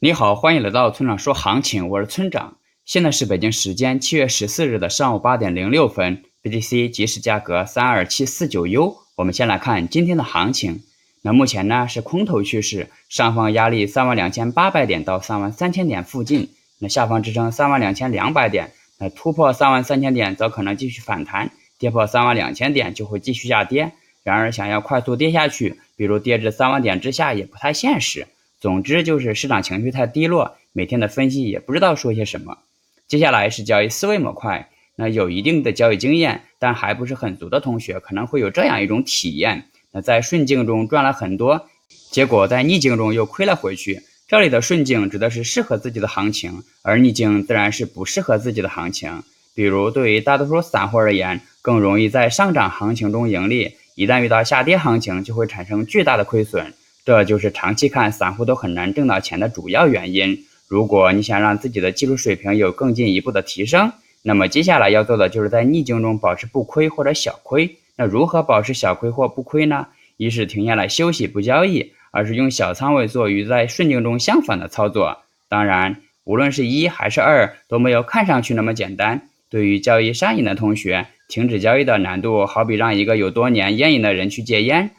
你好，欢迎来到村长说行情，我是村长。现在是北京时间七月十四日的上午八点零六分，BTC 即时价格三二七四九 U。我们先来看今天的行情。那目前呢是空头趋势，上方压力三万两千八百点到三万三千点附近，那下方支撑三万两千两百点。那突破三万三千点则可能继续反弹，跌破三万两千点就会继续下跌。然而想要快速跌下去，比如跌至三万点之下也不太现实。总之就是市场情绪太低落，每天的分析也不知道说些什么。接下来是交易思维模块，那有一定的交易经验但还不是很足的同学可能会有这样一种体验：那在顺境中赚了很多，结果在逆境中又亏了回去。这里的顺境指的是适合自己的行情，而逆境自然是不适合自己的行情。比如对于大多数散户而言，更容易在上涨行情中盈利，一旦遇到下跌行情，就会产生巨大的亏损。这就是长期看散户都很难挣到钱的主要原因。如果你想让自己的技术水平有更进一步的提升，那么接下来要做的就是在逆境中保持不亏或者小亏。那如何保持小亏或不亏呢？一是停下来休息不交易，二是用小仓位做与在顺境中相反的操作。当然，无论是一还是二都没有看上去那么简单。对于交易上瘾的同学，停止交易的难度好比让一个有多年烟瘾的人去戒烟。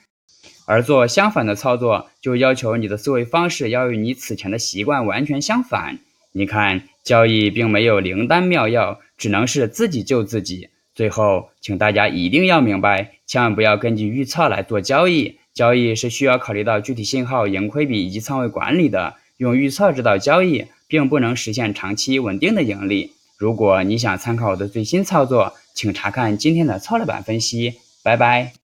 而做相反的操作，就要求你的思维方式要与你此前的习惯完全相反。你看，交易并没有灵丹妙药，只能是自己救自己。最后，请大家一定要明白，千万不要根据预测来做交易。交易是需要考虑到具体信号、盈亏比以及仓位管理的。用预测指导交易，并不能实现长期稳定的盈利。如果你想参考我的最新操作，请查看今天的操作版分析。拜拜。